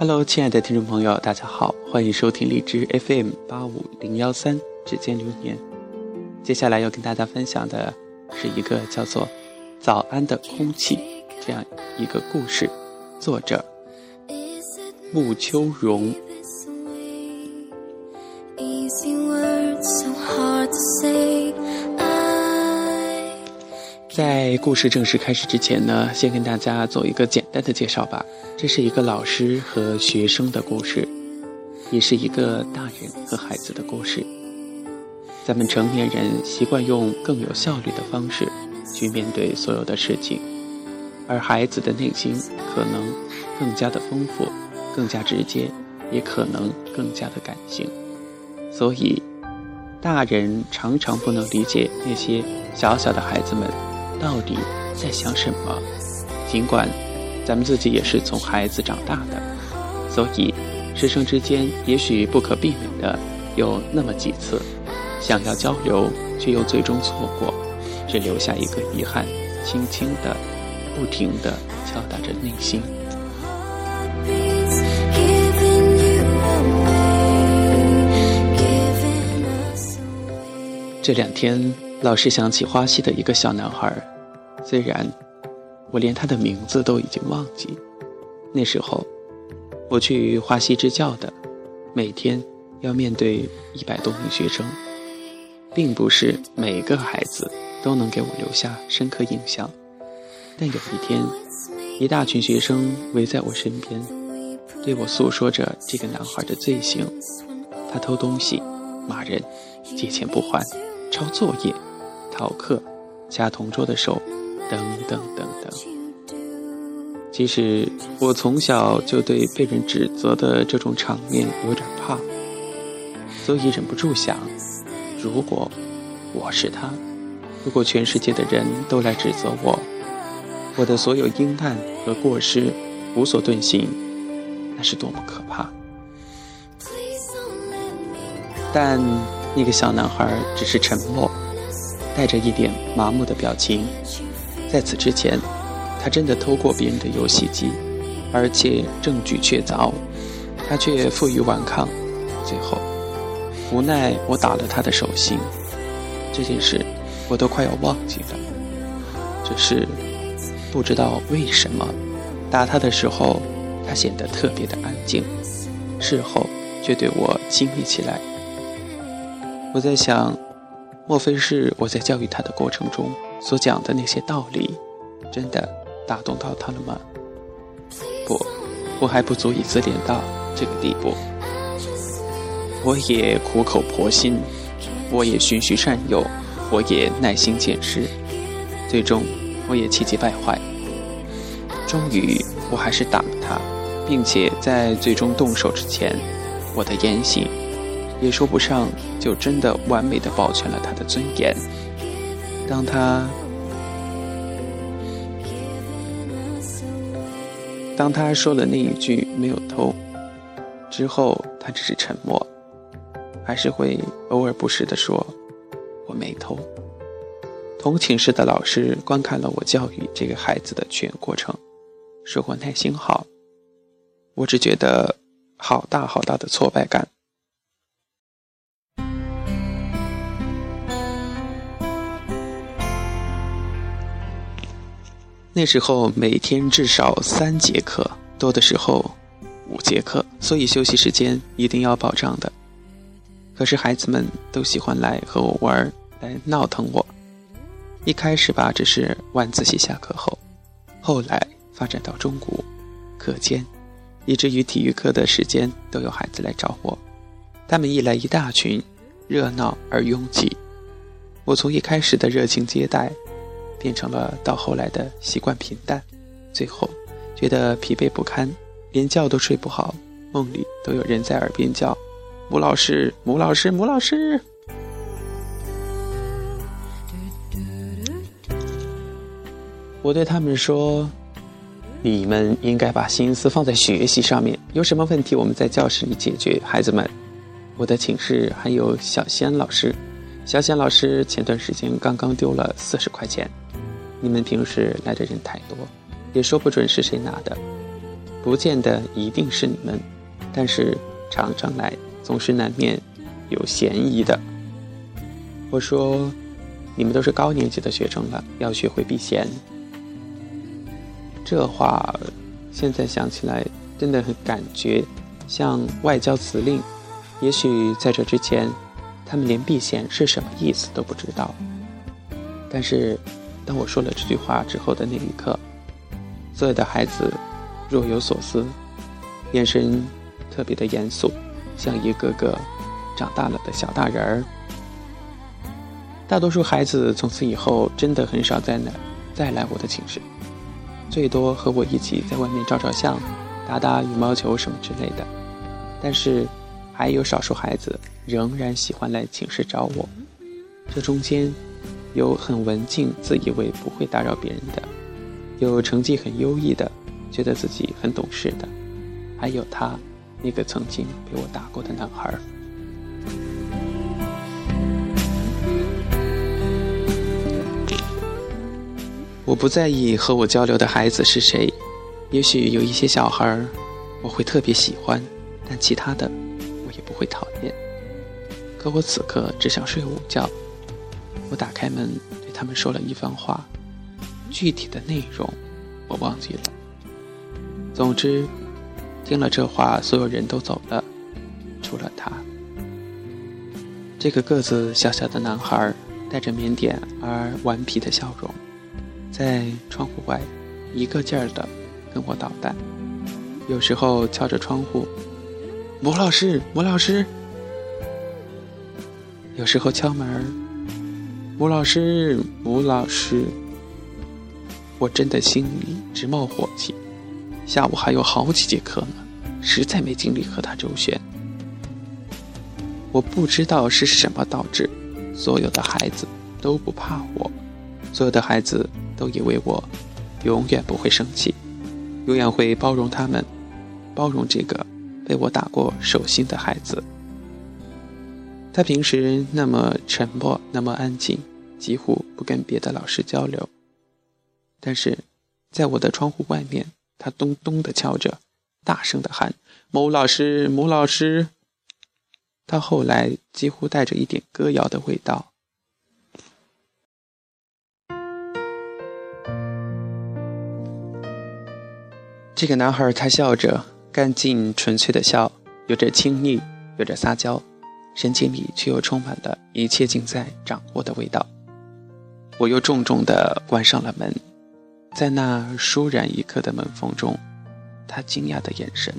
Hello，亲爱的听众朋友，大家好，欢迎收听荔枝 FM 八五零幺三《指尖流年》。接下来要跟大家分享的是一个叫做《早安的空气》这样一个故事，作者穆秋荣。在故事正式开始之前呢，先跟大家做一个简单的介绍吧。这是一个老师和学生的故事，也是一个大人和孩子的故事。咱们成年人习惯用更有效率的方式去面对所有的事情，而孩子的内心可能更加的丰富，更加直接，也可能更加的感性。所以，大人常常不能理解那些小小的孩子们。到底在想什么？尽管咱们自己也是从孩子长大的，所以师生之间也许不可避免的有那么几次想要交流，却又最终错过，只留下一个遗憾，轻轻的、不停的敲打着内心。这两天。老是想起花溪的一个小男孩，虽然我连他的名字都已经忘记。那时候我去花溪支教的，每天要面对一百多名学生，并不是每个孩子都能给我留下深刻印象。但有一天，一大群学生围在我身边，对我诉说着这个男孩的罪行：他偷东西、骂人、借钱不还、抄作业。逃课、掐同桌的手，等等等等。其实我从小就对被人指责的这种场面有点怕，所以忍不住想：如果我是他，如果全世界的人都来指责我，我的所有阴暗和过失无所遁形，那是多么可怕！但那个小男孩只是沉默。带着一点麻木的表情，在此之前，他真的偷过别人的游戏机，而且证据确凿，他却负隅顽抗。最后，无奈我打了他的手心，这件事我都快要忘记了。只是不知道为什么，打他的时候，他显得特别的安静，事后却对我亲密起来。我在想。莫非是我在教育他的过程中所讲的那些道理，真的打动到他了吗？不，我还不足以自怜到这个地步。我也苦口婆心，我也循循善诱，我也耐心解释，最终我也气急败坏。终于，我还是打了他，并且在最终动手之前，我的言行。也说不上，就真的完美的保全了他的尊严。当他当他说了那一句“没有偷”之后，他只是沉默，还是会偶尔不时的说“我没偷”。同寝室的老师观看了我教育这个孩子的全过程，说我耐心好。我只觉得好大好大的挫败感。那时候每天至少三节课，多的时候五节课，所以休息时间一定要保障的。可是孩子们都喜欢来和我玩，来闹腾我。一开始吧，只是晚自习下课后，后来发展到中午、课间，以至于体育课的时间都有孩子来找我。他们一来一大群，热闹而拥挤。我从一开始的热情接待。变成了到后来的习惯平淡，最后觉得疲惫不堪，连觉都睡不好，梦里都有人在耳边叫：“母老师，母老师，母老师。”我对他们说：“你们应该把心思放在学习上面，有什么问题我们在教室里解决。”孩子们，我的寝室还有小仙老师，小仙老师前段时间刚刚丢了四十块钱。你们平时来的人太多，也说不准是谁拿的。不见得一定是你们，但是常常来总是难免有嫌疑的。我说，你们都是高年级的学生了，要学会避嫌。这话现在想起来，真的很感觉像外交辞令。也许在这之前，他们连避嫌是什么意思都不知道。但是，当我说了这句话之后的那一刻，所有的孩子若有所思，眼神特别的严肃，像一个个长大了的小大人儿。大多数孩子从此以后真的很少再来再来我的寝室，最多和我一起在外面照照相、打打羽毛球什么之类的。但是还有少数孩子仍然喜欢来寝室找我。这中间有很文静、自以为不会打扰别人的，有成绩很优异的，觉得自己很懂事的，还有他那个曾经被我打过的男孩。我不在意和我交流的孩子是谁，也许有一些小孩儿我会特别喜欢，但其他的我也不会讨厌。可我此刻只想睡午觉。我打开门对他们说了一番话，具体的内容我忘记了。总之，听了这话，所有人都走了，除了他。这个个子小小的男孩带着腼腆而顽皮的笑容。在窗户外，一个劲儿的跟我捣蛋，有时候敲着窗户，母老师，母老师；有时候敲门，吴老师，吴老师。我真的心里直冒火气，下午还有好几节课呢，实在没精力和他周旋。我不知道是什么导致所有的孩子都不怕我，所有的孩子。都以为我永远不会生气，永远会包容他们，包容这个被我打过手心的孩子。他平时那么沉默，那么安静，几乎不跟别的老师交流。但是，在我的窗户外面，他咚咚地敲着，大声地喊：“某老师，某老师。”到后来，几乎带着一点歌谣的味道。这个男孩，他笑着，干净纯粹的笑，有着亲昵，有着撒娇，神情里却又充满了一切尽在掌握的味道。我又重重地关上了门，在那倏然一刻的门缝中，他惊讶的眼神，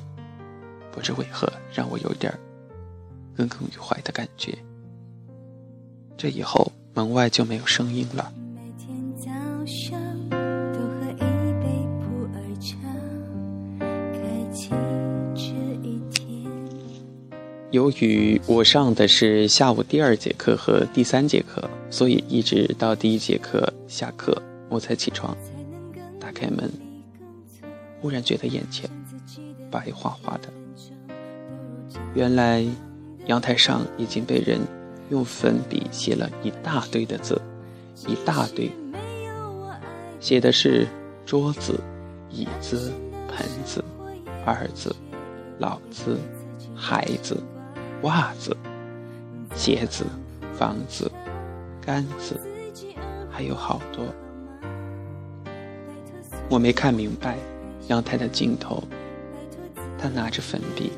不知为何让我有点耿耿于怀的感觉。这以后，门外就没有声音了。由于我上的是下午第二节课和第三节课，所以一直到第一节课下课我才起床。打开门，忽然觉得眼前白花花的。原来阳台上已经被人用粉笔写了一大堆的字，一大堆，写的是桌子、椅子、盆子、儿子、老子、孩子。袜子、鞋子、房子、杆子，还有好多。我没看明白，阳台的尽头，他拿着粉笔，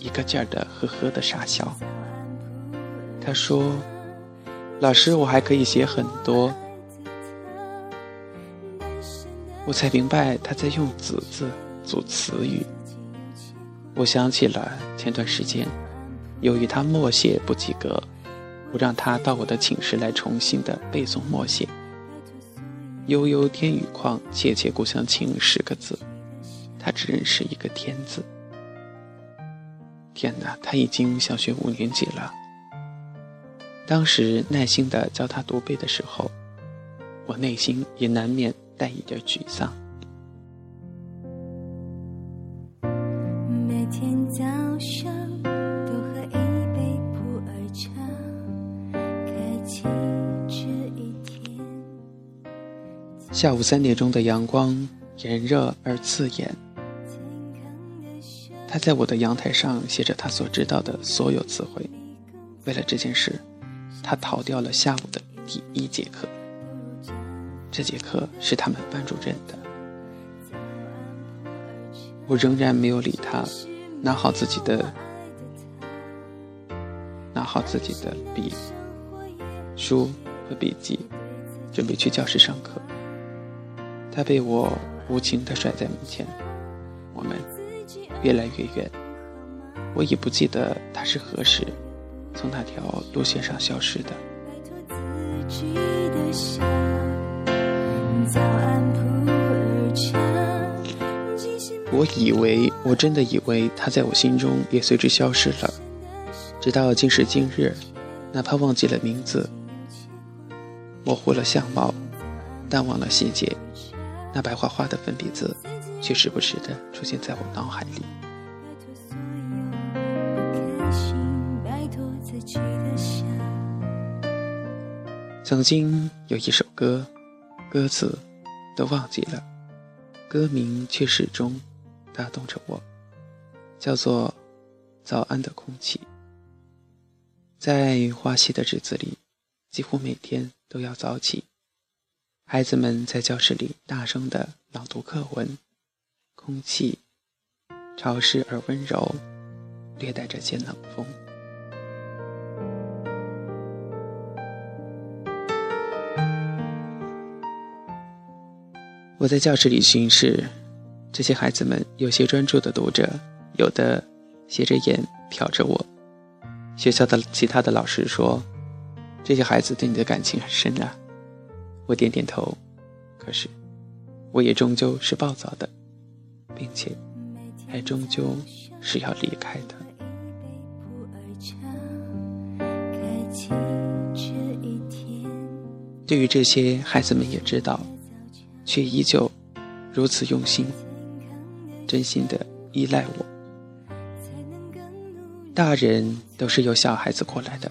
一个劲儿的呵呵的傻笑。他说：“老师，我还可以写很多。”我才明白他在用“子”字组词语。我想起了前段时间。由于他默写不及格，我让他到我的寝室来重新的背诵默写。悠悠天宇旷，切切故乡情十个字，他只认识一个天字。天哪，他已经小学五年级了。当时耐心的教他读背的时候，我内心也难免带一点沮丧。下午三点钟的阳光炎热而刺眼，他在我的阳台上写着他所知道的所有词汇。为了这件事，他逃掉了下午的第一节课。这节课是他们班主任的。我仍然没有理他，拿好自己的，拿好自己的笔、书和笔记，准备去教室上课。他被我无情地甩在门前，我们越来越远。我已不记得他是何时从那条路线上消失的。我以为，我真的以为他在我心中也随之消失了。直到今时今日，哪怕忘记了名字，模糊了相貌，淡忘了细节，那白花花的粉笔字，却时不时的出现在我脑海里。曾经有一首歌，歌词都忘记了，歌名却始终。打动着我，叫做“早安的空气”。在花溪的日子里，几乎每天都要早起，孩子们在教室里大声的朗读课文，空气潮湿而温柔，略带着些冷风。我在教室里巡视。这些孩子们有些专注地读着，有的斜着眼瞟着我。学校的其他的老师说：“这些孩子对你的感情很深啊。”我点点头。可是，我也终究是暴躁的，并且还终究是要离开的。对于这些孩子们也知道，却依旧如此用心。真心的依赖我。大人都是由小孩子过来的，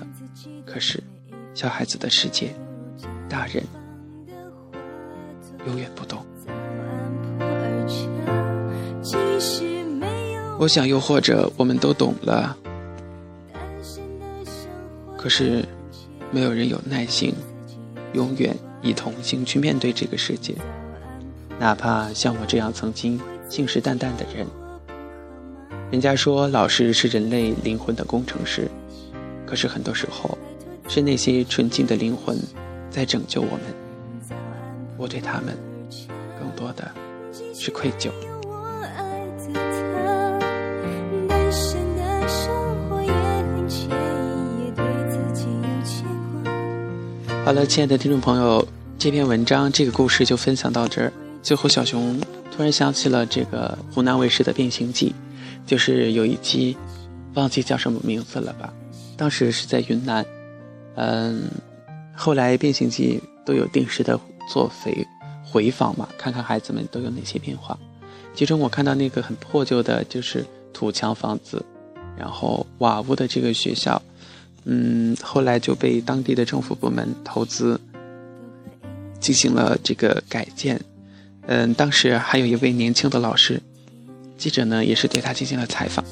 可是小孩子的世界，大人永远不懂。我想，又或者我们都懂了，可是没有人有耐心，永远以童心去面对这个世界，哪怕像我这样曾经。信誓旦旦的人，人家说老师是人类灵魂的工程师，可是很多时候，是那些纯净的灵魂在拯救我们。我对他们，更多的是愧疚。好了，亲爱的听众朋友，这篇文章这个故事就分享到这儿。最后，小熊。突然想起了这个湖南卫视的《变形记》，就是有一集，忘记叫什么名字了吧？当时是在云南，嗯，后来《变形记》都有定时的做回回访嘛，看看孩子们都有哪些变化。其中我看到那个很破旧的，就是土墙房子，然后瓦屋的这个学校，嗯，后来就被当地的政府部门投资进行了这个改建。嗯，当时还有一位年轻的老师，记者呢也是对他进行了采访。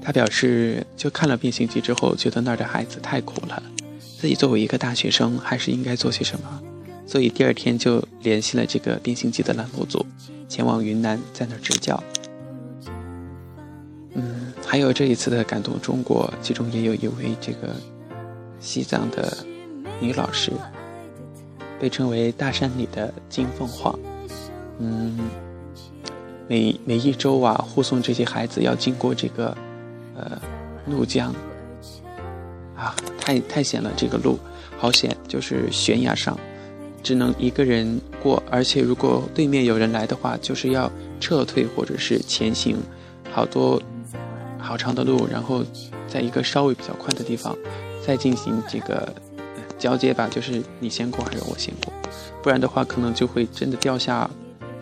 他表示，就看了《变形记》之后，觉得那儿的孩子太苦了，自己作为一个大学生，还是应该做些什么。所以第二天就联系了这个《变形记》的栏目组，前往云南，在那儿支教。嗯，还有这一次的感动中国，其中也有一位这个西藏的女老师，被称为大山里的金凤凰。嗯，每每一周啊，护送这些孩子要经过这个，呃，怒江，啊，太太险了，这个路好险，就是悬崖上，只能一个人过，而且如果对面有人来的话，就是要撤退或者是前行，好多好长的路，然后在一个稍微比较宽的地方再进行这个交接吧，就是你先过还是我先过，不然的话可能就会真的掉下。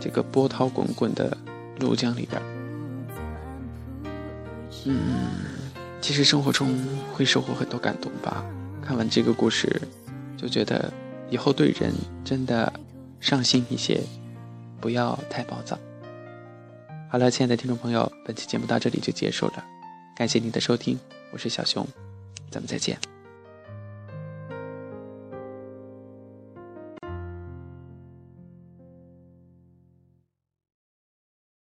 这个波涛滚滚的怒江里边，嗯，其实生活中会收获很多感动吧。看完这个故事，就觉得以后对人真的上心一些，不要太暴躁。好了，亲爱的听众朋友，本期节目到这里就结束了，感谢您的收听，我是小熊，咱们再见。